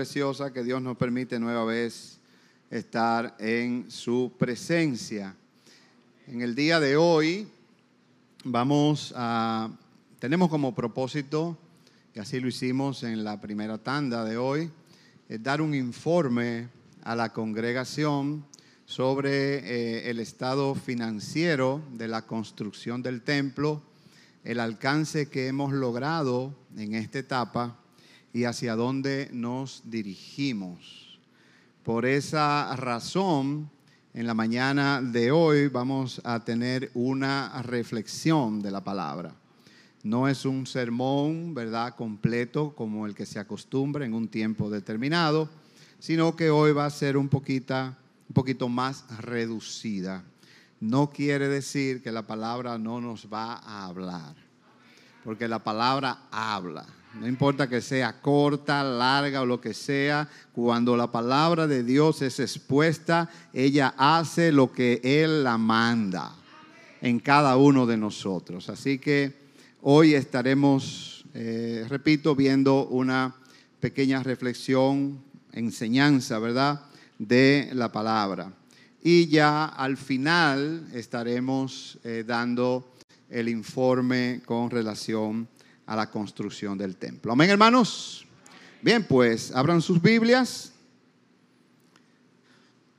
preciosa que Dios nos permite nueva vez estar en su presencia. En el día de hoy vamos a, tenemos como propósito, y así lo hicimos en la primera tanda de hoy, dar un informe a la congregación sobre eh, el estado financiero de la construcción del templo, el alcance que hemos logrado en esta etapa y hacia dónde nos dirigimos. Por esa razón, en la mañana de hoy vamos a tener una reflexión de la palabra. No es un sermón, ¿verdad?, completo como el que se acostumbra en un tiempo determinado, sino que hoy va a ser un poquito un poquito más reducida. No quiere decir que la palabra no nos va a hablar, porque la palabra habla. No importa que sea corta, larga o lo que sea, cuando la palabra de Dios es expuesta, ella hace lo que Él la manda en cada uno de nosotros. Así que hoy estaremos, eh, repito, viendo una pequeña reflexión, enseñanza, ¿verdad? de la palabra. Y ya al final estaremos eh, dando el informe con relación a la construcción del templo. Amén, hermanos. Bien, pues abran sus Biblias.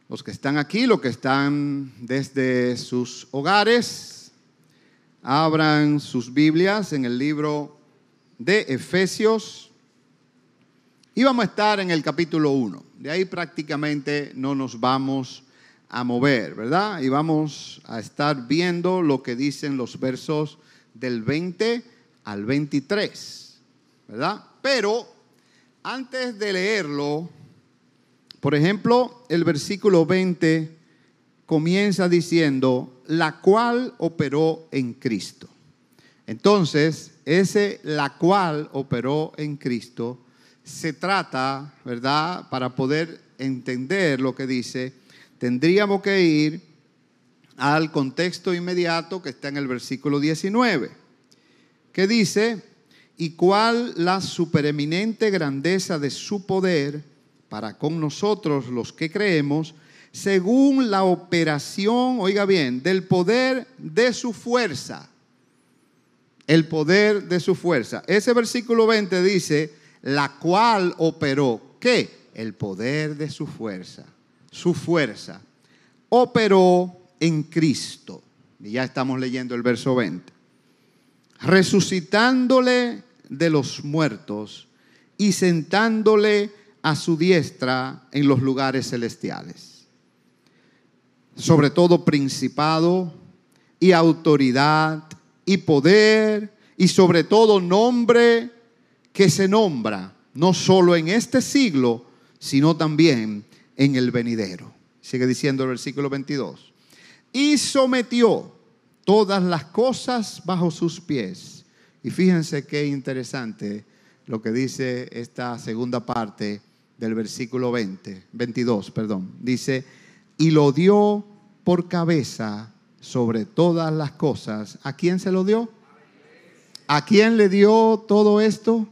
Los que están aquí, los que están desde sus hogares, abran sus Biblias en el libro de Efesios y vamos a estar en el capítulo 1. De ahí prácticamente no nos vamos a mover, ¿verdad? Y vamos a estar viendo lo que dicen los versos del 20 al 23, ¿verdad? Pero antes de leerlo, por ejemplo, el versículo 20 comienza diciendo, la cual operó en Cristo. Entonces, ese la cual operó en Cristo se trata, ¿verdad? Para poder entender lo que dice, tendríamos que ir al contexto inmediato que está en el versículo 19, que dice, y cuál la supereminente grandeza de su poder para con nosotros los que creemos, según la operación, oiga bien, del poder de su fuerza. El poder de su fuerza. Ese versículo 20 dice, la cual operó, ¿qué? El poder de su fuerza, su fuerza. Operó en Cristo. Y ya estamos leyendo el verso 20. Resucitándole de los muertos y sentándole a su diestra en los lugares celestiales. Sobre todo principado y autoridad y poder y sobre todo nombre que se nombra no solo en este siglo, sino también en el venidero. Sigue diciendo el versículo 22. Y sometió todas las cosas bajo sus pies. Y fíjense qué interesante lo que dice esta segunda parte del versículo 20, 22, perdón. Dice, y lo dio por cabeza sobre todas las cosas. ¿A quién se lo dio? ¿A quién le dio todo esto?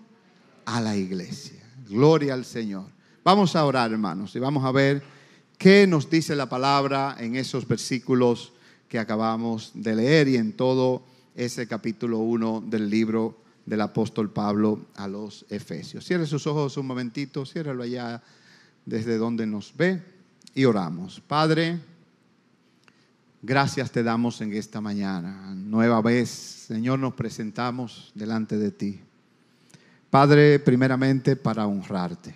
a la iglesia. Gloria al Señor. Vamos a orar, hermanos, y vamos a ver qué nos dice la palabra en esos versículos que acabamos de leer y en todo ese capítulo 1 del libro del apóstol Pablo a los Efesios. Cierre sus ojos un momentito, ciérralo allá desde donde nos ve y oramos. Padre, gracias te damos en esta mañana. Nueva vez, Señor, nos presentamos delante de ti. Padre, primeramente para honrarte.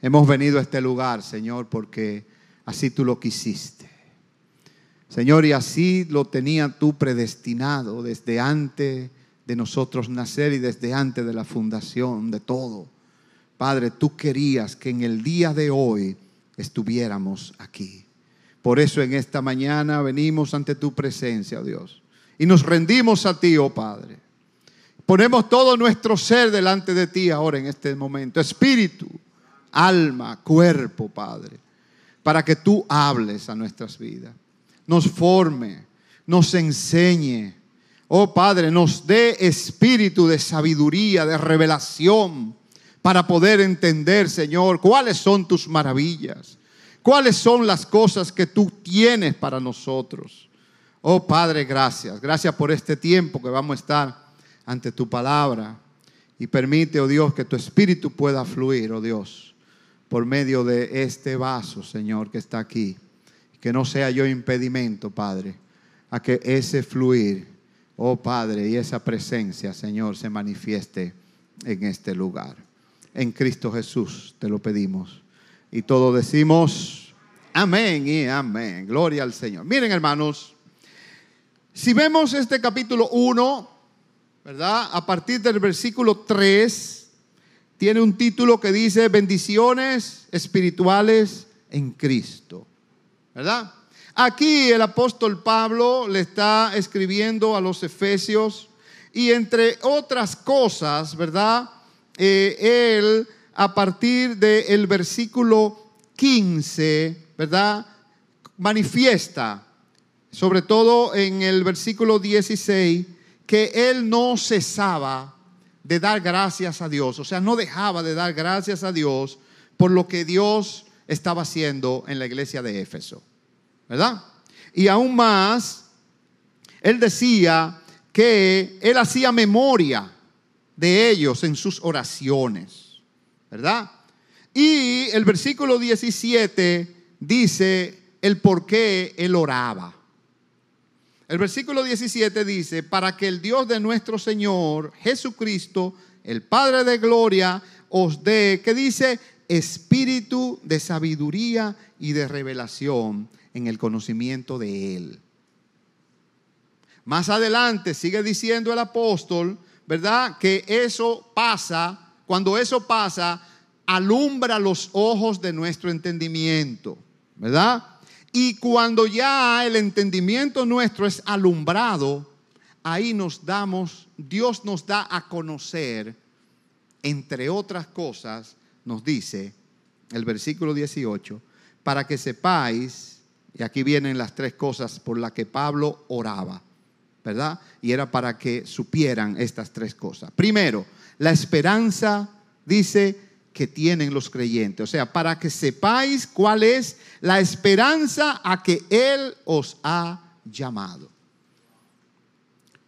Hemos venido a este lugar, Señor, porque así tú lo quisiste. Señor, y así lo tenía tú predestinado desde antes de nosotros nacer y desde antes de la fundación de todo. Padre, tú querías que en el día de hoy estuviéramos aquí. Por eso en esta mañana venimos ante tu presencia, oh Dios, y nos rendimos a ti, oh Padre. Ponemos todo nuestro ser delante de ti ahora en este momento. Espíritu, alma, cuerpo, Padre. Para que tú hables a nuestras vidas. Nos forme, nos enseñe. Oh Padre, nos dé espíritu de sabiduría, de revelación. para poder entender, Señor, cuáles son tus maravillas, cuáles son las cosas que tú tienes para nosotros. Oh Padre, gracias. Gracias por este tiempo que vamos a estar ante tu palabra. Y permite, oh Dios, que tu espíritu pueda fluir, oh Dios, por medio de este vaso, Señor, que está aquí. Que no sea yo impedimento, Padre, a que ese fluir, oh Padre, y esa presencia, Señor, se manifieste en este lugar. En Cristo Jesús te lo pedimos. Y todos decimos, amén y amén. Gloria al Señor. Miren, hermanos. Si vemos este capítulo 1, ¿verdad? A partir del versículo 3, tiene un título que dice bendiciones espirituales en Cristo, ¿verdad? Aquí el apóstol Pablo le está escribiendo a los efesios y entre otras cosas, ¿verdad? Eh, él a partir del versículo 15, ¿verdad? Manifiesta sobre todo en el versículo 16, que él no cesaba de dar gracias a Dios, o sea, no dejaba de dar gracias a Dios por lo que Dios estaba haciendo en la iglesia de Éfeso, ¿verdad? Y aún más, él decía que él hacía memoria de ellos en sus oraciones, ¿verdad? Y el versículo 17 dice el por qué él oraba. El versículo 17 dice, para que el Dios de nuestro Señor Jesucristo, el Padre de Gloria, os dé, que dice, espíritu de sabiduría y de revelación en el conocimiento de Él. Más adelante sigue diciendo el apóstol, ¿verdad? Que eso pasa, cuando eso pasa, alumbra los ojos de nuestro entendimiento, ¿verdad? Y cuando ya el entendimiento nuestro es alumbrado, ahí nos damos, Dios nos da a conocer, entre otras cosas, nos dice el versículo 18, para que sepáis, y aquí vienen las tres cosas por las que Pablo oraba, ¿verdad? Y era para que supieran estas tres cosas. Primero, la esperanza, dice, que tienen los creyentes. O sea, para que sepáis cuál es la esperanza a que Él os ha llamado.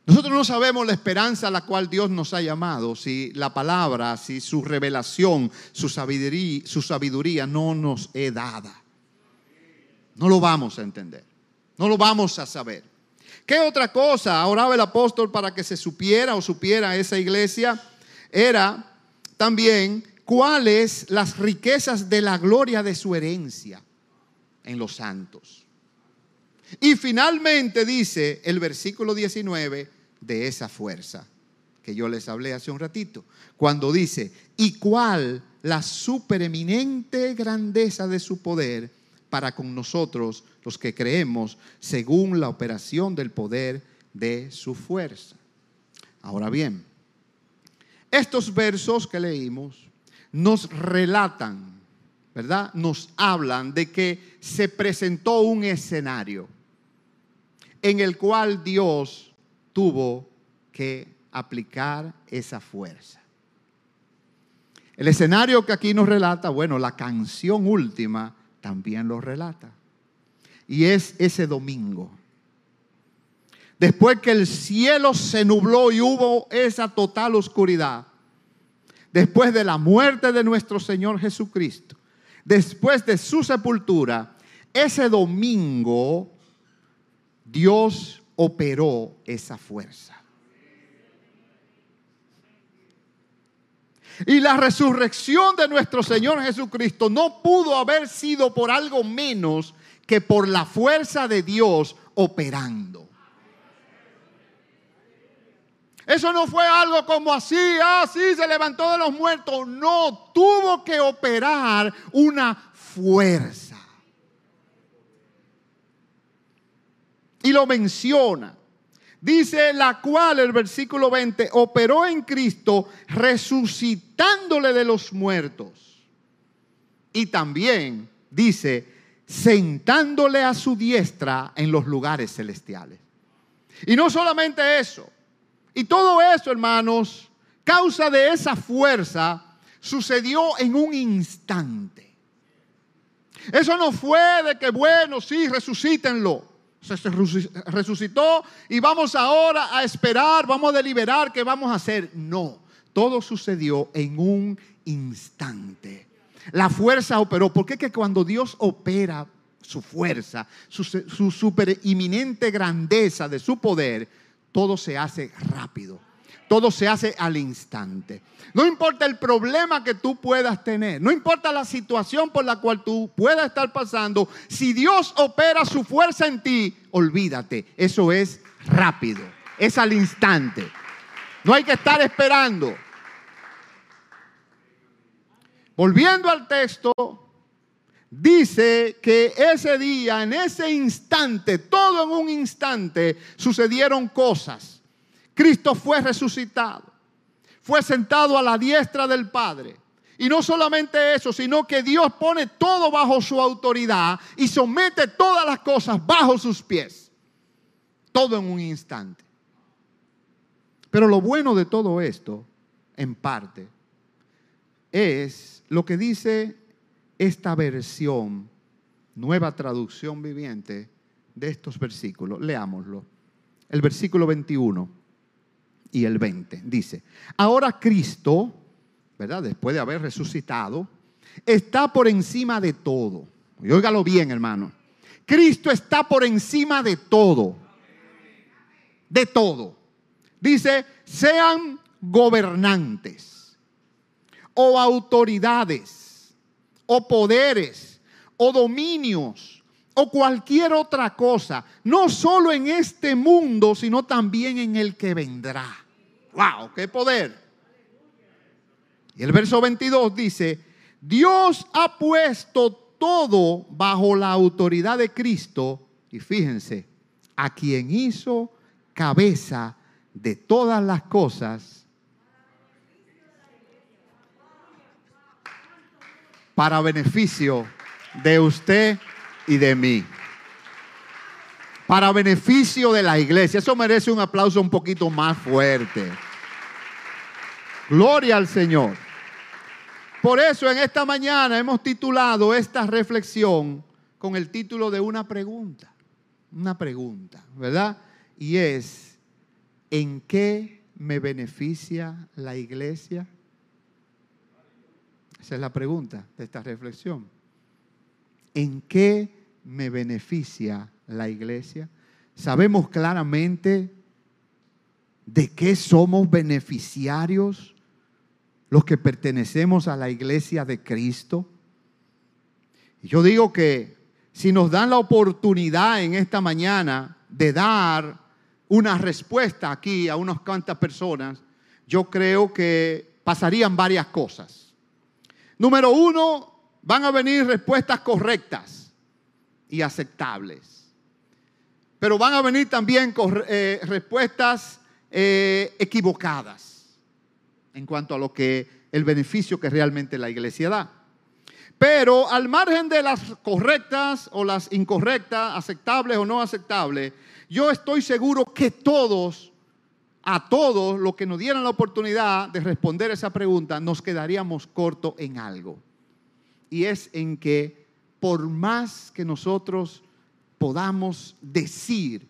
Nosotros no sabemos la esperanza a la cual Dios nos ha llamado, si la palabra, si su revelación, su sabiduría, no nos es dada. No lo vamos a entender, no lo vamos a saber. ¿Qué otra cosa oraba el apóstol para que se supiera o supiera esa iglesia? Era también cuáles las riquezas de la gloria de su herencia en los santos. Y finalmente dice el versículo 19 de esa fuerza que yo les hablé hace un ratito, cuando dice, ¿y cuál la supereminente grandeza de su poder para con nosotros los que creemos según la operación del poder de su fuerza? Ahora bien, estos versos que leímos nos relatan, ¿verdad? Nos hablan de que se presentó un escenario en el cual Dios tuvo que aplicar esa fuerza. El escenario que aquí nos relata, bueno, la canción última también lo relata. Y es ese domingo. Después que el cielo se nubló y hubo esa total oscuridad, después de la muerte de nuestro Señor Jesucristo, después de su sepultura, ese domingo Dios operó esa fuerza. Y la resurrección de nuestro Señor Jesucristo no pudo haber sido por algo menos que por la fuerza de Dios operando. Eso no fue algo como así, así ah, se levantó de los muertos. No, tuvo que operar una fuerza. Y lo menciona. Dice la cual el versículo 20 operó en Cristo resucitándole de los muertos. Y también dice sentándole a su diestra en los lugares celestiales. Y no solamente eso, y todo eso, hermanos, causa de esa fuerza, sucedió en un instante. Eso no fue de que, bueno, sí, resucítenlo. Se resucitó y vamos ahora a esperar, vamos a deliberar qué vamos a hacer. No, todo sucedió en un instante. La fuerza operó. porque que cuando Dios opera su fuerza, su, su super inminente grandeza de su poder, todo se hace rápido? Todo se hace al instante. No importa el problema que tú puedas tener, no importa la situación por la cual tú puedas estar pasando, si Dios opera su fuerza en ti, olvídate, eso es rápido, es al instante. No hay que estar esperando. Volviendo al texto, dice que ese día, en ese instante, todo en un instante, sucedieron cosas Cristo fue resucitado, fue sentado a la diestra del Padre. Y no solamente eso, sino que Dios pone todo bajo su autoridad y somete todas las cosas bajo sus pies. Todo en un instante. Pero lo bueno de todo esto, en parte, es lo que dice esta versión, nueva traducción viviente de estos versículos. Leámoslo. El versículo 21 y el 20. Dice, ahora Cristo, ¿verdad? Después de haber resucitado, está por encima de todo. Y óigalo bien, hermano. Cristo está por encima de todo. De todo. Dice, sean gobernantes o autoridades o poderes o dominios o cualquier otra cosa, no solo en este mundo, sino también en el que vendrá. ¡Wow! ¡Qué poder! Y el verso 22 dice, Dios ha puesto todo bajo la autoridad de Cristo y fíjense, a quien hizo cabeza de todas las cosas para beneficio de usted y de mí. Para beneficio de la iglesia. Eso merece un aplauso un poquito más fuerte. Gloria al Señor. Por eso en esta mañana hemos titulado esta reflexión con el título de una pregunta. Una pregunta, ¿verdad? Y es, ¿en qué me beneficia la iglesia? Esa es la pregunta de esta reflexión. ¿En qué me beneficia la iglesia? Sabemos claramente de qué somos beneficiarios los que pertenecemos a la iglesia de Cristo. Yo digo que si nos dan la oportunidad en esta mañana de dar una respuesta aquí a unas cuantas personas, yo creo que pasarían varias cosas. Número uno, van a venir respuestas correctas y aceptables. Pero van a venir también eh, respuestas eh, equivocadas en cuanto a lo que el beneficio que realmente la iglesia da. Pero al margen de las correctas o las incorrectas, aceptables o no aceptables, yo estoy seguro que todos, a todos los que nos dieran la oportunidad de responder esa pregunta, nos quedaríamos cortos en algo. Y es en que por más que nosotros podamos decir,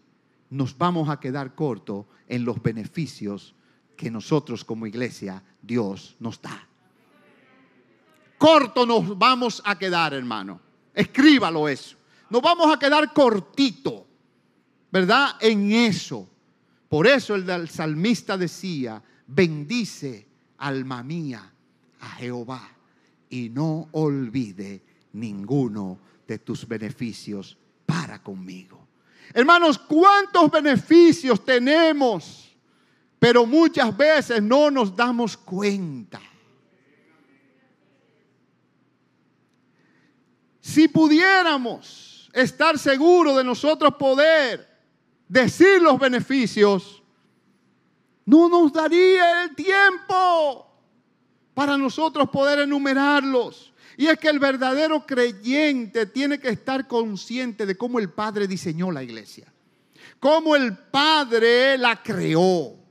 nos vamos a quedar cortos en los beneficios que nosotros como iglesia Dios nos da. Corto nos vamos a quedar, hermano. Escríbalo eso. Nos vamos a quedar cortito, ¿verdad? En eso. Por eso el salmista decía, bendice alma mía a Jehová y no olvide ninguno de tus beneficios para conmigo. Hermanos, ¿cuántos beneficios tenemos? pero muchas veces no nos damos cuenta. Si pudiéramos estar seguros de nosotros poder decir los beneficios, no nos daría el tiempo para nosotros poder enumerarlos. Y es que el verdadero creyente tiene que estar consciente de cómo el Padre diseñó la iglesia, cómo el Padre la creó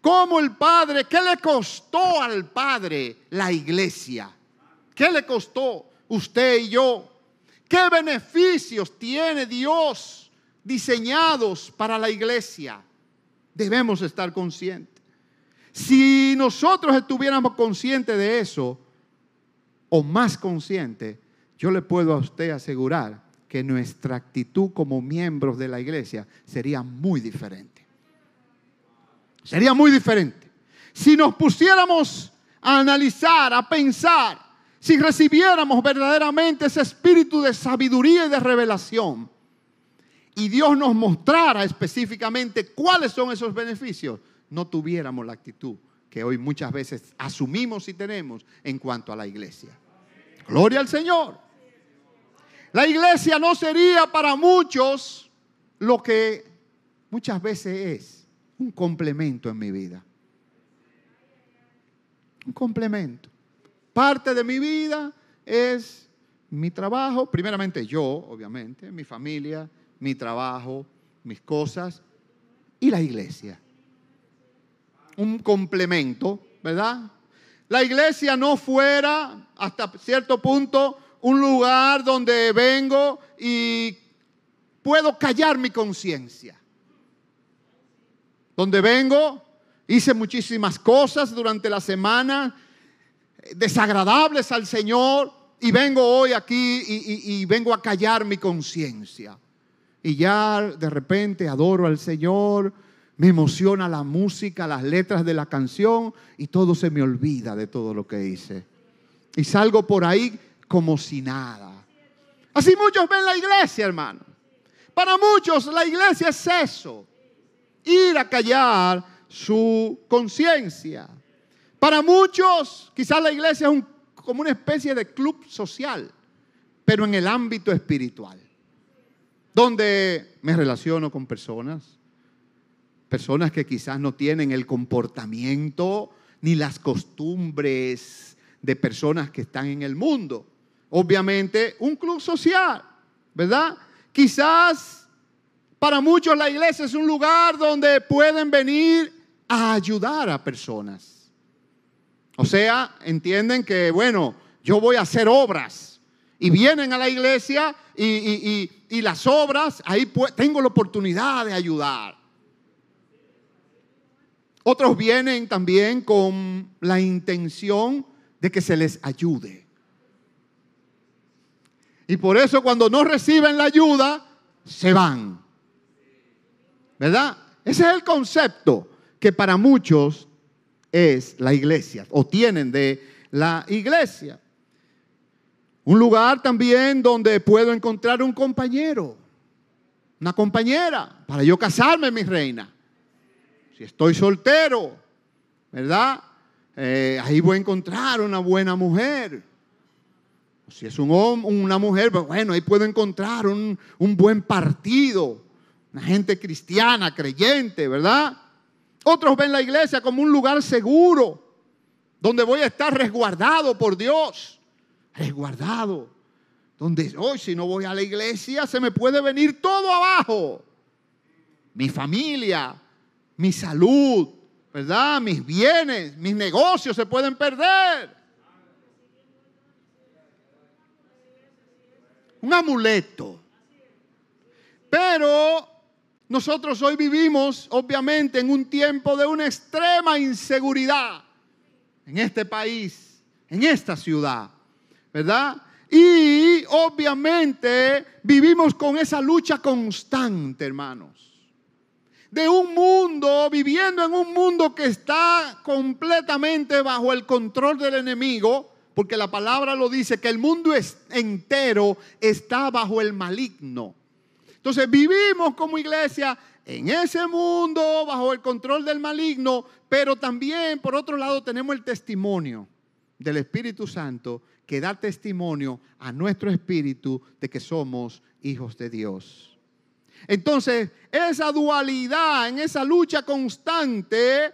Cómo el Padre, ¿qué le costó al Padre la iglesia? ¿Qué le costó usted y yo? ¿Qué beneficios tiene Dios diseñados para la iglesia? Debemos estar conscientes. Si nosotros estuviéramos conscientes de eso, o más conscientes, yo le puedo a usted asegurar que nuestra actitud como miembros de la iglesia sería muy diferente. Sería muy diferente. Si nos pusiéramos a analizar, a pensar, si recibiéramos verdaderamente ese espíritu de sabiduría y de revelación, y Dios nos mostrara específicamente cuáles son esos beneficios, no tuviéramos la actitud que hoy muchas veces asumimos y tenemos en cuanto a la iglesia. Gloria al Señor. La iglesia no sería para muchos lo que muchas veces es un complemento en mi vida. Un complemento. Parte de mi vida es mi trabajo, primeramente yo, obviamente, mi familia, mi trabajo, mis cosas y la iglesia. Un complemento, ¿verdad? La iglesia no fuera hasta cierto punto un lugar donde vengo y puedo callar mi conciencia. Donde vengo, hice muchísimas cosas durante la semana desagradables al Señor y vengo hoy aquí y, vengo a callar mi conciencia. Y ya de repente adoro al Señor, me emociona la música, las letras de la canción y todo se me olvida de todo lo que hice. Y salgo por ahí como si nada. Así muchos ven la iglesia, hermano. Para muchos la iglesia es eso, ir a callar su conciencia. Para muchos quizás la iglesia es como una especie de club social, pero en el ámbito espiritual, donde me relaciono con personas, personas que quizás no tienen el comportamiento ni las costumbres de personas que están en el mundo obviamente, un club social, ¿verdad? Quizás para muchos la iglesia es un lugar donde pueden venir a ayudar a personas. O sea, entienden que, bueno, yo voy a hacer obras y vienen a la iglesia y, las obras, ahí tengo la oportunidad de ayudar. Otros vienen también con la intención de que se les ayude. Y por eso cuando no reciben la ayuda, se van. ¿Verdad? Ese es el concepto que para muchos es la iglesia o tienen de la iglesia. Un lugar también donde puedo encontrar un compañero, una compañera, para yo casarme, mi reina. Si estoy soltero, ¿verdad? Eh, ahí voy a encontrar una buena mujer. Si es un hombre, una mujer, pues bueno, ahí puedo encontrar un, un buen partido, una gente cristiana, creyente, ¿verdad? Otros ven la iglesia como un lugar seguro, donde voy a estar resguardado por Dios, resguardado, donde hoy si no voy a la iglesia se me puede venir todo abajo, mi familia, mi salud, ¿verdad? Mis bienes, mis negocios se pueden perder. un amuleto. Pero nosotros hoy vivimos, obviamente, en un tiempo de una extrema inseguridad en este país, en esta ciudad, ¿verdad? Y obviamente vivimos con esa lucha constante, hermanos. De un mundo, viviendo en un mundo que está completamente bajo el control del enemigo, porque la palabra lo dice, que el mundo entero está bajo el maligno. Entonces vivimos como iglesia en ese mundo bajo el control del maligno, pero también por otro lado tenemos el testimonio del Espíritu Santo que da testimonio a nuestro espíritu de que somos hijos de Dios. Entonces, esa dualidad, en esa lucha constante,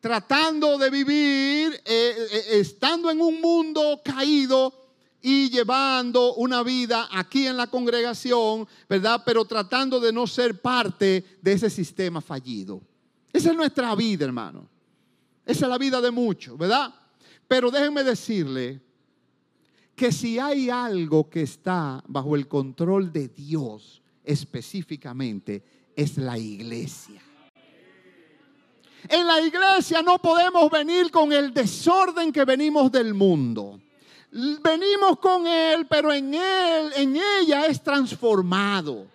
tratando de vivir, eh, eh, estando en un mundo caído y llevando una vida aquí en la congregación, ¿verdad? Pero tratando de no ser parte de ese sistema fallido. Esa es nuestra vida, hermano. Esa es la vida de muchos, ¿verdad? Pero déjenme decirle que si hay algo que está bajo el control de Dios específicamente, es la iglesia. En la iglesia no podemos venir con el desorden que venimos del mundo. Venimos con Él, pero en Él, en ella es transformado.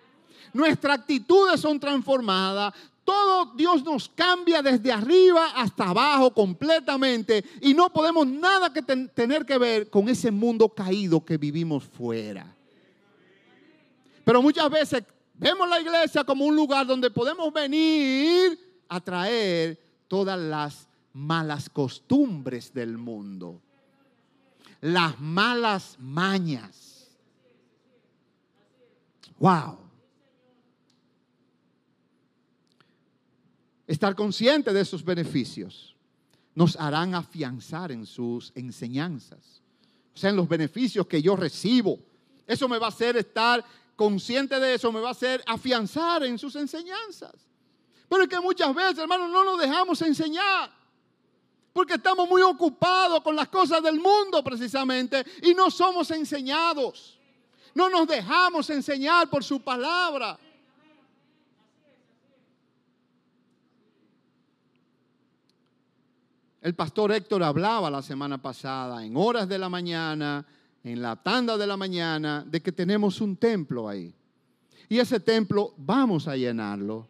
Nuestras actitudes son transformadas. Todo Dios nos cambia desde arriba hasta abajo completamente y no podemos nada que tener que ver con ese mundo caído que vivimos fuera. Pero muchas veces vemos la iglesia como un lugar donde podemos venir a traer todas las malas costumbres del mundo, las malas mañas. Wow. Estar consciente de esos beneficios nos harán afianzar en sus enseñanzas. O sea, en los beneficios que yo recibo. Eso me va a hacer estar consciente de eso, me va a hacer afianzar en sus enseñanzas. Pero es que muchas veces, hermanos, no nos dejamos enseñar. Porque estamos muy ocupados con las cosas del mundo precisamente y no somos enseñados. No nos dejamos enseñar por su palabra. El pastor Héctor hablaba la semana pasada, en horas de la mañana, en la tanda de la mañana, de que tenemos un templo ahí. Y ese templo vamos a llenarlo.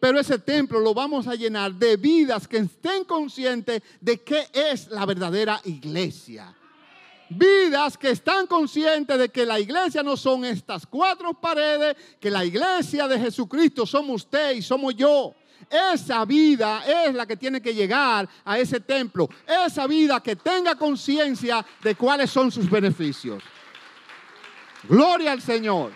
Pero ese templo lo vamos a llenar de vidas que estén conscientes de qué es la verdadera iglesia. Vidas que están conscientes de que la iglesia no son estas cuatro paredes, que la iglesia de Jesucristo somos usted y somos yo. Esa vida es la que tiene que llegar a ese templo. Esa vida que tenga conciencia de cuáles son sus beneficios. Gloria al Señor.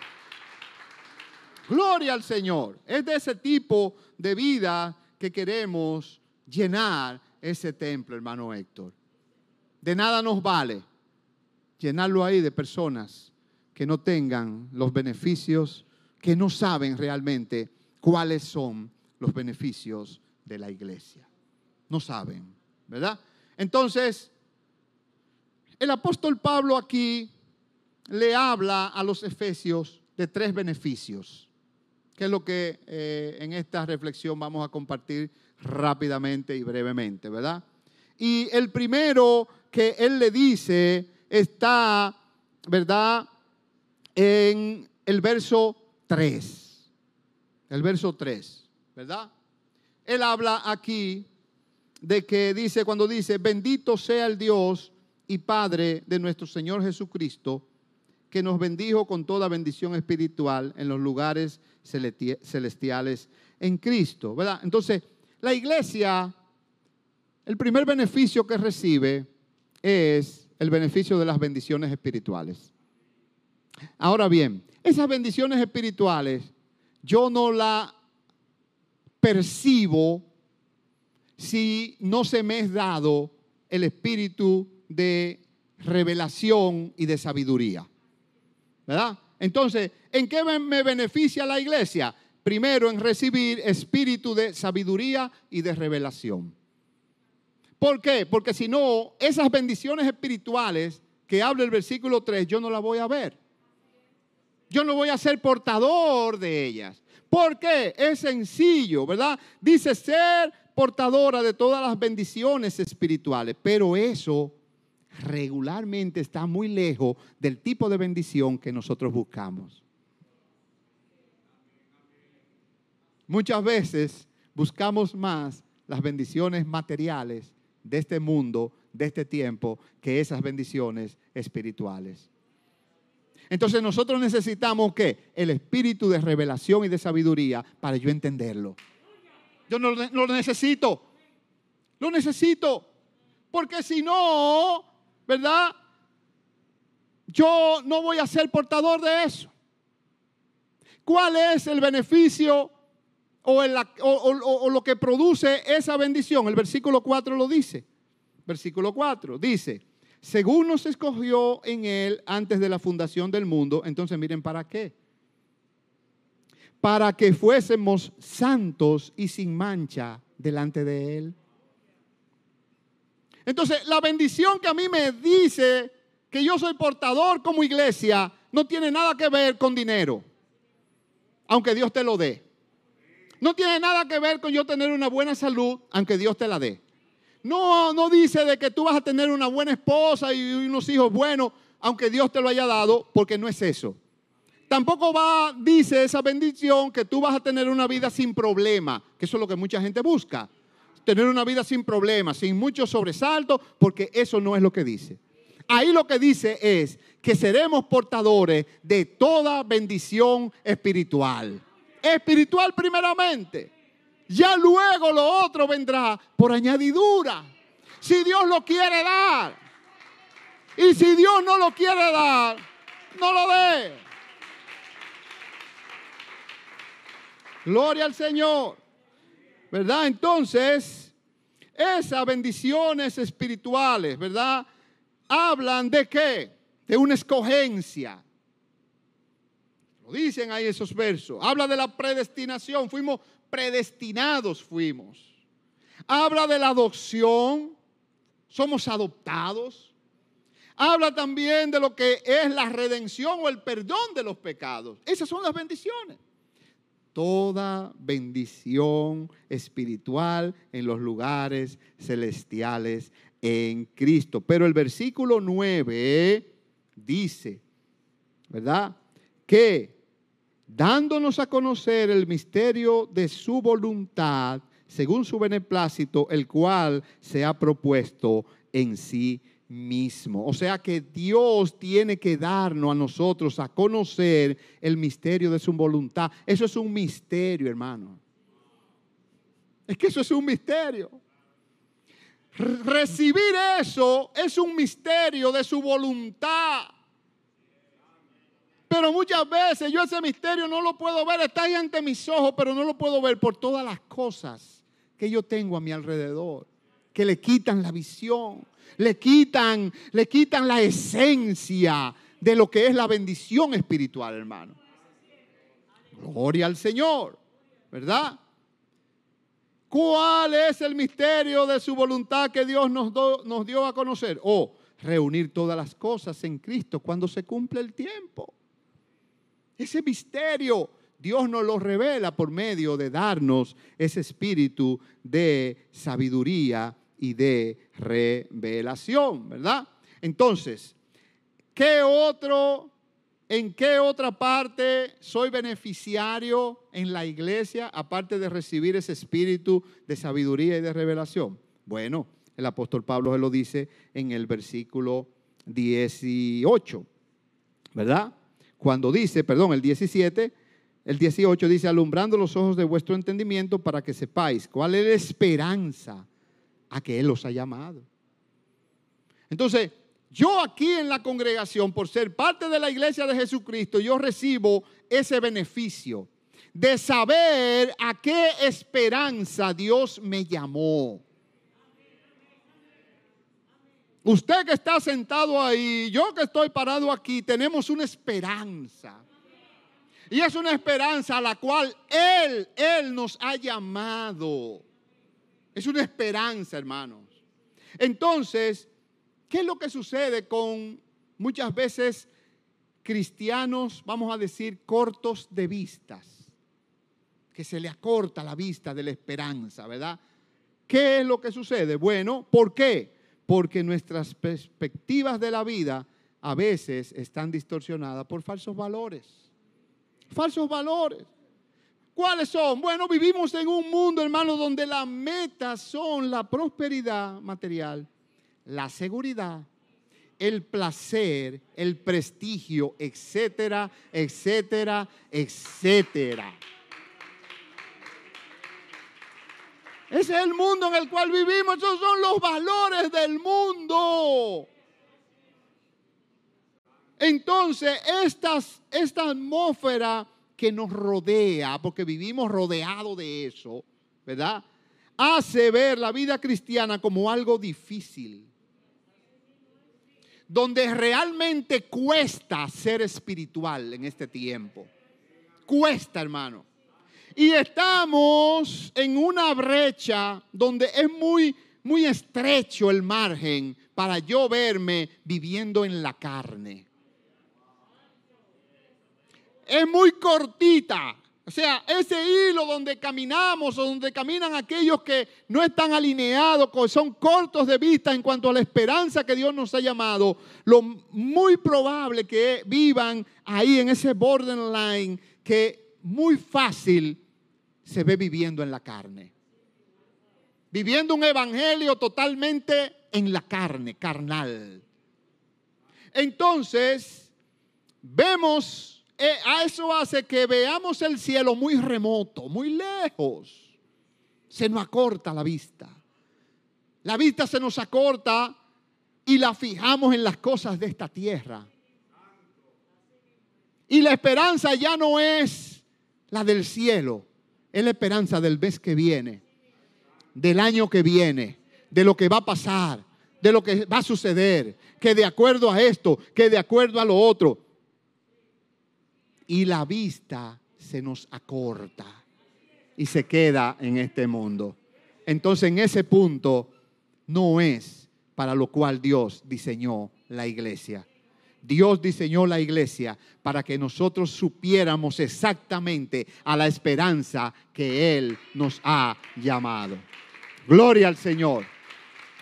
Gloria al Señor. Es de ese tipo de vida que queremos llenar ese templo, hermano Héctor. De nada nos vale llenarlo ahí de personas que no tengan los beneficios, que no saben realmente cuáles son los beneficios de la iglesia. No saben, ¿verdad? Entonces, el apóstol Pablo aquí le habla a los efesios de tres beneficios, que es lo que eh, en esta reflexión vamos a compartir rápidamente y brevemente, ¿verdad? Y el primero que él le dice está, ¿verdad? En el verso 3. El verso 3. ¿Verdad? Él habla aquí de que dice, cuando dice, bendito sea el Dios y Padre de nuestro Señor Jesucristo, que nos bendijo con toda bendición espiritual en los lugares celestiales en Cristo, ¿verdad? Entonces, la iglesia, el primer beneficio que recibe es el beneficio de las bendiciones espirituales. Ahora bien, esas bendiciones espirituales yo no la percibo si no se me es dado el espíritu de revelación y de sabiduría? ¿Verdad? Entonces, ¿en qué me beneficia la iglesia? Primero, en recibir espíritu de sabiduría y de revelación. ¿Por qué? Porque si no, esas bendiciones espirituales que habla el versículo 3, yo no las voy a ver. Yo no voy a ser portador de ellas. ¿Por qué? Es sencillo, ¿verdad? Dice ser portadora de todas las bendiciones espirituales, pero eso regularmente está muy lejos del tipo de bendición que nosotros buscamos. Muchas veces buscamos más las bendiciones materiales de este mundo, de este tiempo, que esas bendiciones espirituales. Entonces nosotros necesitamos que el espíritu de revelación y de sabiduría para yo entenderlo. Yo no lo necesito. Lo necesito. Porque si no, ¿verdad? Yo no voy a ser portador de eso. ¿Cuál es el beneficio o, lo que produce esa bendición? El versículo 4 lo dice. Versículo 4 dice, según nos escogió en Él antes de la fundación del mundo, entonces miren, ¿para qué? Para que fuésemos santos y sin mancha delante de Él. Entonces, la bendición que a mí me dice que yo soy portador como iglesia no tiene nada que ver con dinero, aunque Dios te lo dé. No tiene nada que ver con yo tener una buena salud, aunque Dios te la dé. No, no dice de que tú vas a tener una buena esposa y unos hijos buenos, aunque Dios te lo haya dado, porque no es eso. Tampoco va, dice esa bendición que tú vas a tener una vida sin problema, que eso es lo que mucha gente busca. Tener una vida sin problemas, sin muchos sobresaltos, porque eso no es lo que dice. Ahí lo que dice es que seremos portadores de toda bendición espiritual. Espiritual primeramente. Ya luego lo otro vendrá por añadidura. Si Dios lo quiere dar. Y si Dios no lo quiere dar, no lo dé. Gloria al Señor. ¿Verdad? Entonces, esas bendiciones espirituales, ¿verdad? Hablan de qué? De una escogencia. Lo dicen ahí esos versos. Habla de la predestinación. Fuimos predestinados fuimos. Habla de la adopción, somos adoptados. Habla también de lo que es la redención o el perdón de los pecados. Esas son las bendiciones. Toda bendición espiritual en los lugares celestiales en Cristo. Pero el versículo 9 dice, ¿verdad? Que dándonos a conocer el misterio de su voluntad, según su beneplácito, el cual se ha propuesto en sí mismo. O sea que Dios tiene que darnos a nosotros a conocer el misterio de su voluntad. Eso es un misterio, hermano. Es que eso es un misterio. Recibir eso es un misterio de su voluntad. Pero muchas veces yo ese misterio no lo puedo ver, está ahí ante mis ojos, pero no lo puedo ver por todas las cosas que yo tengo a mi alrededor, que le quitan la visión, le quitan, le quitan la esencia de lo que es la bendición espiritual, hermano. Gloria al Señor, ¿verdad? ¿Cuál es el misterio de su voluntad que Dios nos, nos dio a conocer? O oh, reunir todas las cosas en Cristo cuando se cumple el tiempo. Ese misterio Dios nos lo revela por medio de darnos ese espíritu de sabiduría y de revelación, ¿verdad? Entonces, ¿qué otro, en qué otra parte soy beneficiario en la iglesia aparte de recibir ese espíritu de sabiduría y de revelación? Bueno, el apóstol Pablo se lo dice en el versículo 18, ¿verdad? Cuando dice, perdón, el 17, el 18 dice, alumbrando los ojos de vuestro entendimiento para que sepáis cuál es la esperanza a que Él los ha llamado. Entonces, yo aquí en la congregación, por ser parte de la iglesia de Jesucristo, yo recibo ese beneficio de saber a qué esperanza Dios me llamó. Usted que está sentado ahí, yo que estoy parado aquí, tenemos una esperanza. Y es una esperanza a la cual Él, Él nos ha llamado. Es una esperanza, hermanos. Entonces, ¿qué es lo que sucede con muchas veces cristianos, vamos a decir, cortos de vistas? Que se le acorta la vista de la esperanza, ¿verdad? ¿Qué es lo que sucede? Bueno, ¿por qué? Porque nuestras perspectivas de la vida a veces están distorsionadas por falsos valores. Falsos valores. ¿Cuáles son? Bueno, vivimos en un mundo, hermano, donde las metas son la prosperidad material, la seguridad, el placer, el prestigio, etcétera, etcétera, etcétera. Ese es el mundo en el cual vivimos. Esos son los valores del mundo. Entonces, esta atmósfera que nos rodea, porque vivimos rodeados de eso, ¿verdad? Hace ver la vida cristiana como algo difícil. Donde realmente cuesta ser espiritual en este tiempo. Cuesta, hermano. Y estamos en una brecha donde es muy, muy estrecho el margen para yo verme viviendo en la carne. Es muy cortita. O sea, ese hilo donde caminamos o donde caminan aquellos que no están alineados, son cortos de vista en cuanto a la esperanza que Dios nos ha llamado, lo muy probable que vivan ahí en ese borderline que muy fácil se ve viviendo en la carne. Viviendo un evangelio totalmente en la carne, carnal. Entonces, vemos eh, a eso hace que veamos el cielo muy remoto, muy lejos. Se nos acorta la vista. La vista se nos acorta y la fijamos en las cosas de esta tierra. Y la esperanza ya no es la del cielo, es la esperanza del mes que viene, del año que viene, de lo que va a pasar, de lo que va a suceder, que de acuerdo a esto, que de acuerdo a lo otro y la vista se nos acorta y se queda en este mundo. Entonces en ese punto no es para lo cual Dios diseñó la iglesia. Dios diseñó la iglesia para que nosotros supiéramos exactamente a la esperanza que Él nos ha llamado. Gloria al Señor.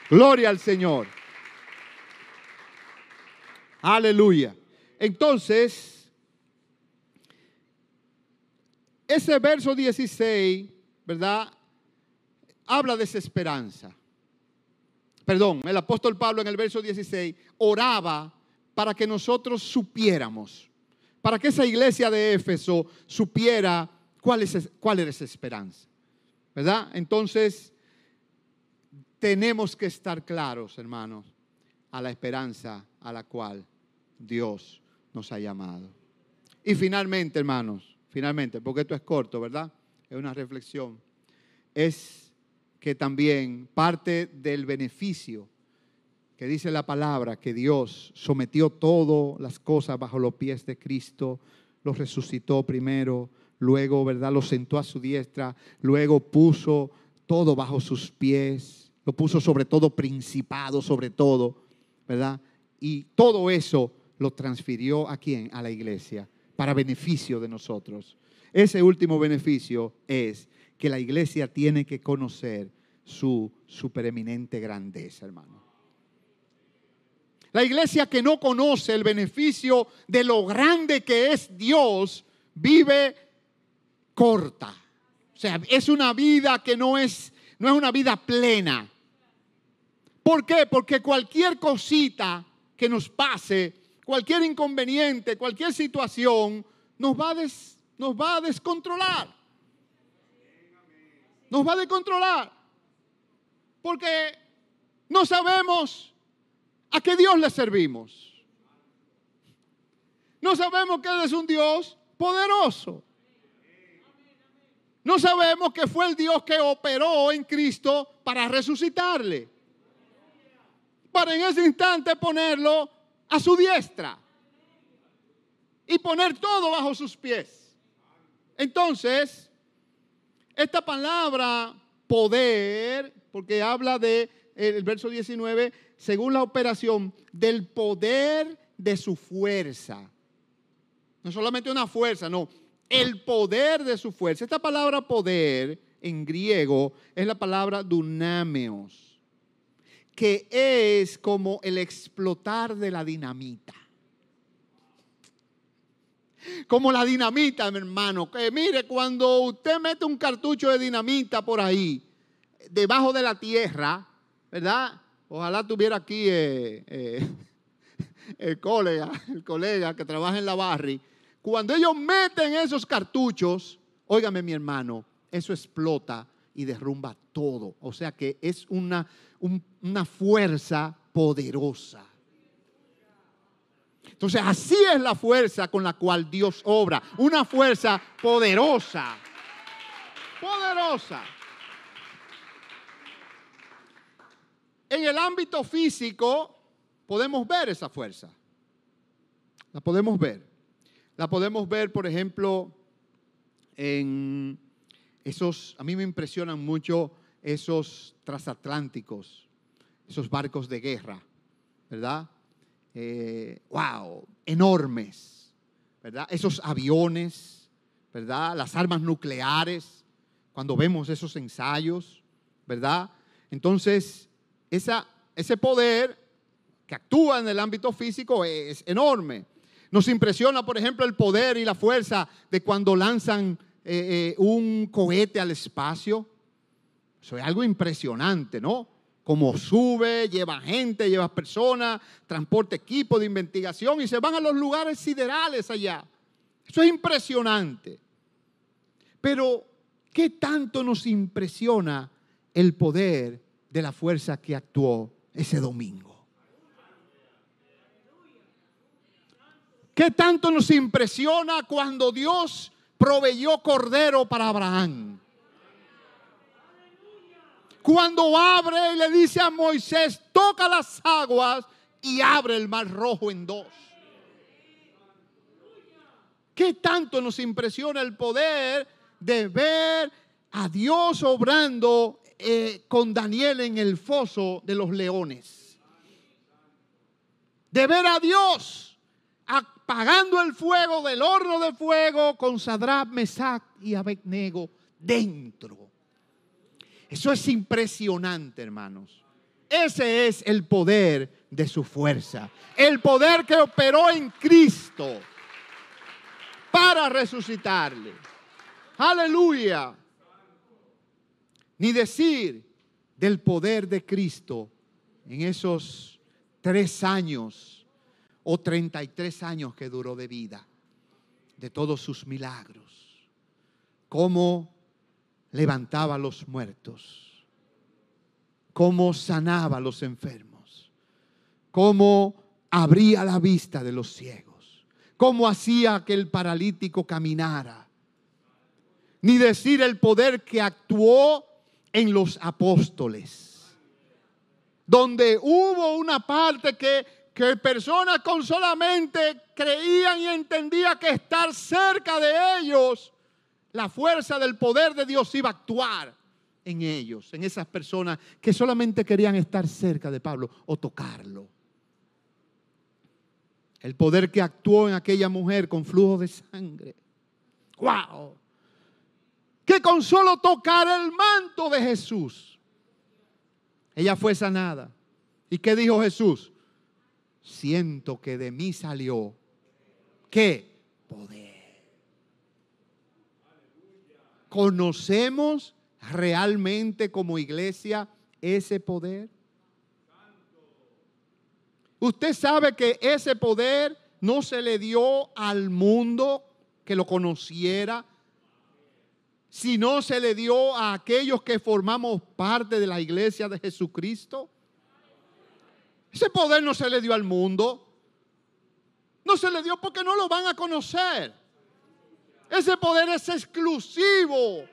Gloria al Señor. Aleluya. Entonces, ese verso 16, ¿verdad? Habla de esa esperanza. Perdón, el apóstol Pablo en el verso 16 oraba para que nosotros supiéramos, para que esa iglesia de Éfeso supiera cuál, es, cuál era esa esperanza. ¿Verdad? Entonces, tenemos que estar claros, hermanos, a la esperanza a la cual Dios nos ha llamado. Y finalmente, hermanos, finalmente, porque esto es corto, ¿verdad? Es una reflexión. Es que también parte del beneficio que dice la palabra, que Dios sometió todas las cosas bajo los pies de Cristo, los resucitó primero, luego, ¿verdad? Lo sentó a su diestra, luego puso todo bajo sus pies, lo puso sobre todo principado, sobre todo, ¿verdad? Y todo eso lo transfirió a quién? A la iglesia para beneficio de nosotros. Ese último beneficio es que la iglesia tiene que conocer su supereminente grandeza, hermano. La iglesia que no conoce el beneficio de lo grande que es Dios, vive corta. O sea, es una vida que no es, no es una vida plena. ¿Por qué? Porque cualquier cosita que nos pase cualquier inconveniente, cualquier situación, nos va a, nos va a descontrolar. Nos va a descontrolar. Porque no sabemos a qué Dios le servimos. No sabemos que Él es un Dios poderoso. No sabemos que fue el Dios que operó en Cristo para resucitarle. Para en ese instante ponerlo a su diestra y poner todo bajo sus pies. Entonces, esta palabra poder, porque habla de el verso 19, según la operación del poder de su fuerza. No solamente una fuerza, no, el poder de su fuerza. Esta palabra poder en griego es la palabra dunameos que es como el explotar de la dinamita. Como la dinamita, mi hermano. Que mire, cuando usted mete un cartucho de dinamita por ahí, debajo de la tierra, ¿verdad? Ojalá tuviera aquí eh, eh, el colega, el colega que trabaja en la barri. Cuando ellos meten esos cartuchos, óigame mi hermano, eso explota y derrumba todo. O sea que es una, una fuerza poderosa. Entonces así es la fuerza con la cual Dios obra. Una fuerza poderosa. Poderosa. En el ámbito físico podemos ver esa fuerza. La podemos ver. La podemos ver, por ejemplo, en esos, a mí me impresionan mucho esos transatlánticos, esos barcos de guerra, ¿verdad? wow, eh, enormes, ¿verdad? Esos aviones, ¿verdad? Las armas nucleares, cuando vemos esos ensayos, ¿verdad? Entonces, esa, ese poder que actúa en el ámbito físico es enorme. Nos impresiona, por ejemplo, el poder y la fuerza de cuando lanzan eh, eh, un cohete al espacio. Eso es algo impresionante, ¿no? Como sube, lleva gente, lleva personas, transporta equipo de investigación y se van a los lugares siderales allá. Eso es impresionante. Pero, ¿qué tanto nos impresiona el poder de la fuerza que actuó ese domingo? ¿Qué tanto nos impresiona cuando Dios proveyó cordero para Abraham. Cuando abre y le dice a Moisés, toca las aguas y abre el mar rojo en dos. ¿Qué tanto nos impresiona el poder de ver a Dios obrando eh, con Daniel en el foso de los leones? De ver a Dios apagando el fuego del horno de fuego con Sadrach, Mesach y Abednego dentro. Eso es impresionante, hermanos. Ese es el poder de su fuerza. El poder que operó en Cristo para resucitarle. Aleluya. Ni decir del poder de Cristo en esos tres años o 33 años que duró de vida, de todos sus milagros, cómo levantaba a los muertos, cómo sanaba a los enfermos, cómo abría la vista de los ciegos, cómo hacía que el paralítico caminara, ni decir el poder que actuó en los apóstoles, donde hubo una parte que que personas con solamente creían y entendían que estar cerca de ellos, la fuerza del poder de Dios iba a actuar en ellos, en esas personas que solamente querían estar cerca de Pablo o tocarlo. El poder que actuó en aquella mujer con flujo de sangre. ¡Wow! Que con solo tocar el manto de Jesús, ella fue sanada. ¿Y qué dijo Jesús? siento que de mí salió, ¿qué? Poder. ¿Conocemos realmente como iglesia ese poder? Usted sabe que ese poder no se le dio al mundo que lo conociera, sino se le dio a aquellos que formamos parte de la iglesia de Jesucristo. Ese poder no se le dio al mundo. No se le dio porque no lo van a conocer. Ese poder es exclusivo.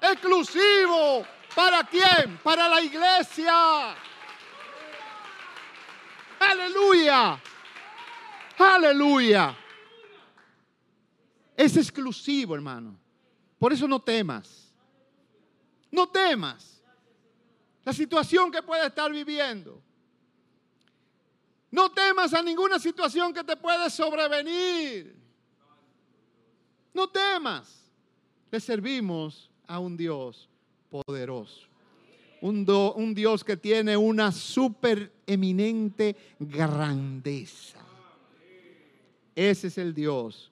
Exclusivo. ¿Para quién? Para la iglesia. Aleluya. Aleluya. Es exclusivo, hermano. Por eso no temas. No temas. La situación que puede estar viviendo. No temas a ninguna situación que te puede sobrevenir. No temas. Le servimos a un Dios poderoso. Un, un Dios que tiene una super eminente grandeza. Ese es el Dios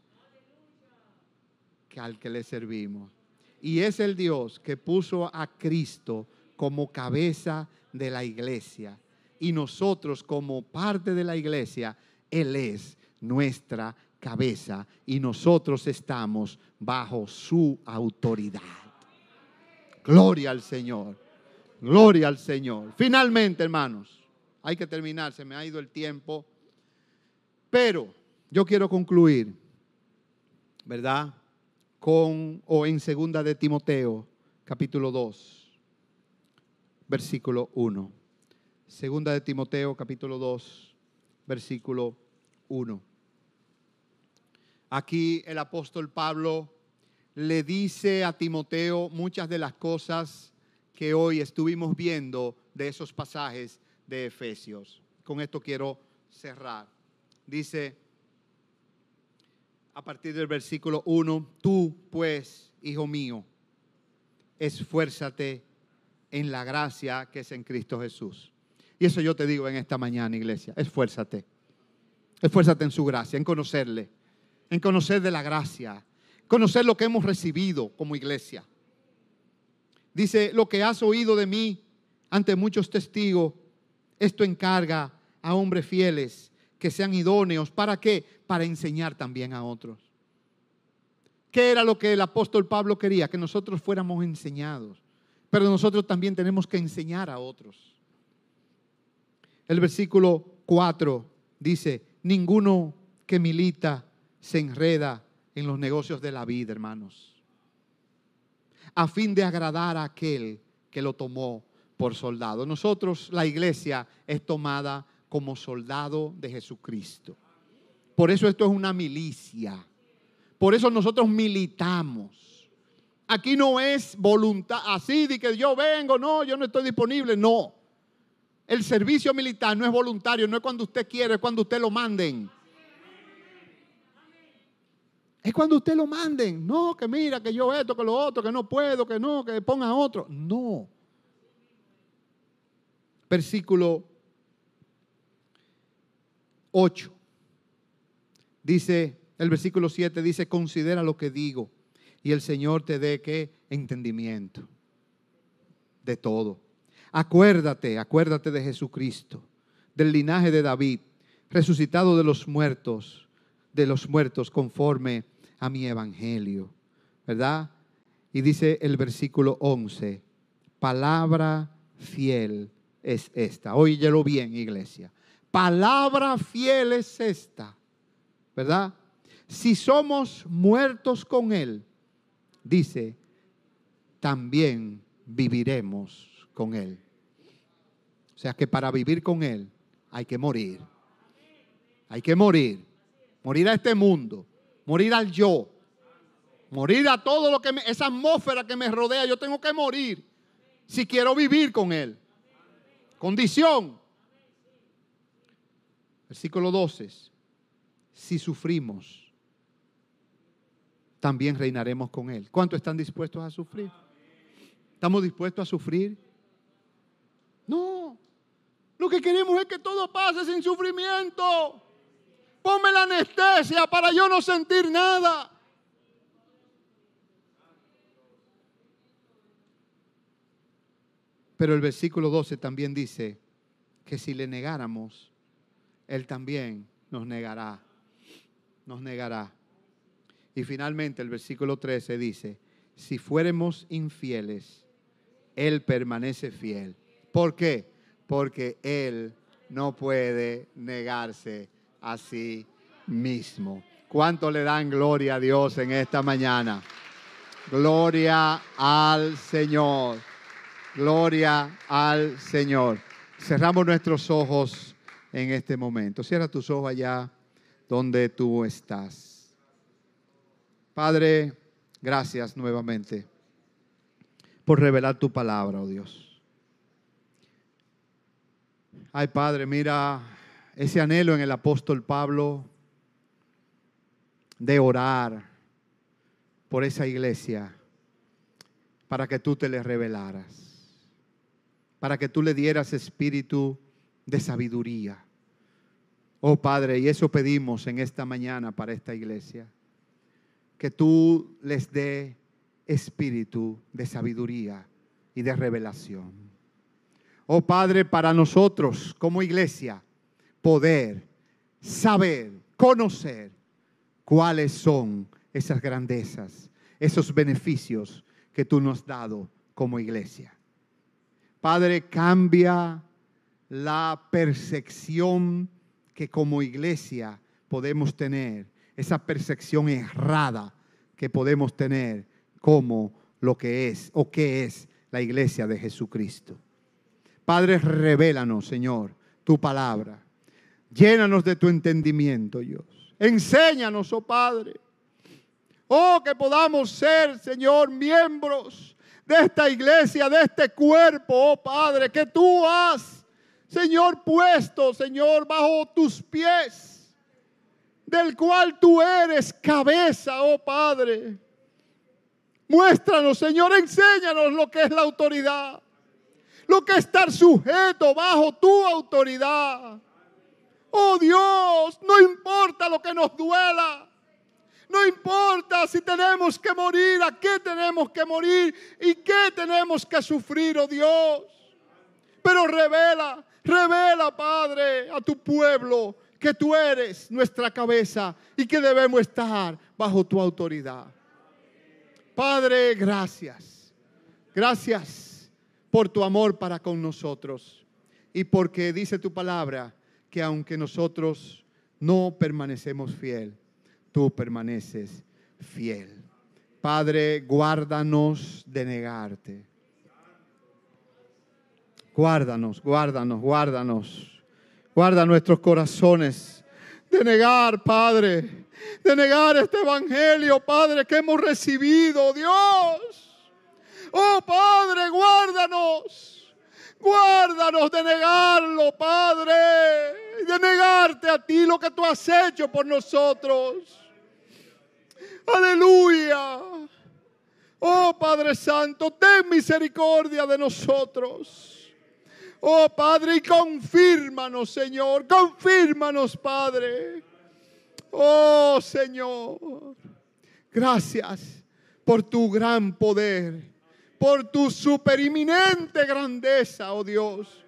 al que le servimos. Y es el Dios que puso a Cristo como cabeza de la iglesia y nosotros como parte de la iglesia, Él es nuestra cabeza y nosotros estamos bajo su autoridad. Gloria al Señor. Gloria al Señor. Finalmente, hermanos, hay que terminar, se me ha ido el tiempo. Pero yo quiero concluir, ¿verdad? Con o en segunda de Timoteo, capítulo 2, versículo 1. Segunda de Timoteo capítulo 2, versículo 1. Aquí el apóstol Pablo le dice a Timoteo muchas de las cosas que hoy estuvimos viendo de esos pasajes de Efesios. Con esto quiero cerrar. Dice a partir del versículo 1, tú pues, hijo mío, esfuérzate en la gracia que es en Cristo Jesús. Y eso yo te digo en esta mañana, iglesia, esfuérzate. Esfuérzate en su gracia, en conocerle, en conocer de la gracia, conocer lo que hemos recibido como iglesia. Dice, lo que has oído de mí ante muchos testigos, esto encarga a hombres fieles que sean idóneos. ¿Para qué? Para enseñar también a otros. ¿Qué era lo que el apóstol Pablo quería? Que nosotros fuéramos enseñados. Pero nosotros también tenemos que enseñar a otros. El versículo 4 dice, ninguno que milita se enreda en los negocios de la vida, hermanos, a fin de agradar a aquel que lo tomó por soldado. Nosotros, la iglesia, es tomada como soldado de Jesucristo. Por eso esto es una milicia. Por eso nosotros militamos. Aquí no es voluntad, así de que yo vengo, no, yo no estoy disponible, no. El servicio militar no es voluntario, no es cuando usted quiere, es cuando usted lo manden. Es cuando usted lo manden. No, que mira, que yo esto, que lo otro, que no puedo, que no, que ponga otro. No. Versículo 8. Dice, el versículo 7 dice, considera lo que digo y el Señor te dé que entendimiento de todo. Acuérdate, acuérdate de Jesucristo, del linaje de David, resucitado de los muertos, de los muertos conforme a mi evangelio, ¿verdad? Y dice el versículo 11, palabra fiel es esta. Óyelo bien, iglesia. Palabra fiel es esta, ¿verdad? Si somos muertos con Él, dice, también viviremos con Él. O sea que para vivir con Él hay que morir. Hay que morir. Morir a este mundo morir al yo, morir a todo lo que me, esa atmósfera que me rodea, yo tengo que morir si quiero vivir con Él. Condición. Versículo 12. Si sufrimos, también reinaremos con Él. ¿Cuánto están dispuestos a sufrir? ¿Estamos dispuestos a sufrir? No. Lo que queremos es que todo pase sin sufrimiento. Ponme la anestesia para yo no sentir nada. Pero el versículo 12 también dice que si le negáramos, Él también nos negará. Nos negará. Y finalmente el versículo 13 dice, si fuéramos infieles, Él permanece fiel. ¿Por qué? Porque Él no puede negarse a sí mismo. ¿Cuánto le dan gloria a Dios en esta mañana? Gloria al Señor. Gloria al Señor. Cerramos nuestros ojos en este momento. Cierra tus ojos allá donde tú estás. Padre, gracias nuevamente por revelar tu palabra, oh Dios. Ay, Padre, mira ese anhelo en el apóstol Pablo de orar por esa iglesia para que tú te le revelaras, para que tú le dieras espíritu de sabiduría. Oh Padre, y eso pedimos en esta mañana para esta iglesia, que tú les dé espíritu de sabiduría y de revelación. Oh Padre, para nosotros como iglesia, poder saber, conocer cuáles son esas grandezas, esos beneficios que tú nos has dado como iglesia. Padre, cambia la percepción que como iglesia podemos tener, esa percepción errada que podemos tener como lo que es o qué es la iglesia de Jesucristo. Padre, revélanos, Señor, tu palabra. Llénanos de tu entendimiento, Dios. Enséñanos, oh Padre. Oh, que podamos ser, Señor, miembros de esta iglesia, de este cuerpo, oh Padre, que tú has, Señor, puesto, Señor, bajo tus pies, del cual tú eres cabeza, oh Padre. Muéstranos, Señor, enséñanos lo que es la autoridad, lo que es estar sujeto bajo tu autoridad. Oh Dios, no importa lo que nos duela. No importa si tenemos que morir, a qué tenemos que morir y qué tenemos que sufrir, oh Dios. Pero revela, revela, Padre, a tu pueblo que tú eres nuestra cabeza y que debemos estar bajo tu autoridad. Padre, gracias. Gracias por tu amor para con nosotros y porque dice tu palabra que aunque nosotros no permanecemos fiel, tú permaneces fiel. Padre, guárdanos de negarte. Guárdanos, guárdanos, guárdanos. Guarda nuestros corazones de negar, Padre, de negar este evangelio, Padre, que hemos recibido, Dios. Oh, Padre, guárdanos. Guárdanos de negarlo, Padre, de negarte a ti lo que tú has hecho por nosotros. Aleluya. Oh Padre Santo, ten misericordia de nosotros. Oh Padre, y confírmanos, Señor, confírmanos, Padre. Oh Señor, gracias por tu gran poder por tu superiminente grandeza, oh Dios.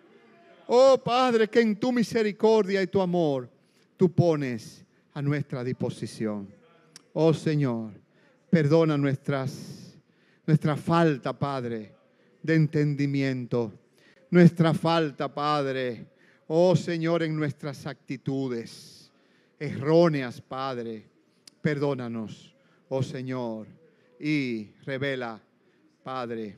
Oh Padre, que en tu misericordia y tu amor tú pones a nuestra disposición. Oh Señor, perdona nuestras, nuestra falta, Padre, de entendimiento. Nuestra falta, Padre, oh Señor, en nuestras actitudes erróneas, Padre. Perdónanos, oh Señor, y revela Padre,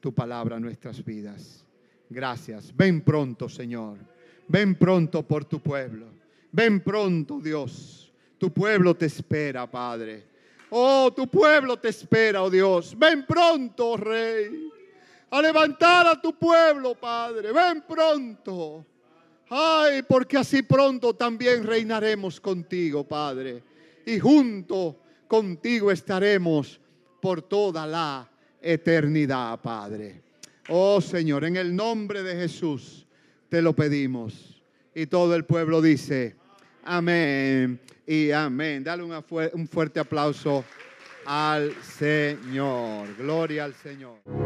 tu palabra en nuestras vidas. Gracias. Ven pronto, Señor. Ven pronto por tu pueblo. Ven pronto, Dios. Tu pueblo te espera, Padre. Oh, tu pueblo te espera, oh Dios. Ven pronto, Rey. A levantar a tu pueblo, Padre. Ven pronto. Ay, porque así pronto también reinaremos contigo, Padre. Y junto contigo estaremos por toda la eternidad, Padre. Oh Señor, en el nombre de Jesús te lo pedimos. Y todo el pueblo dice, amén y amén. Dale un fuerte aplauso al Señor. Gloria al Señor.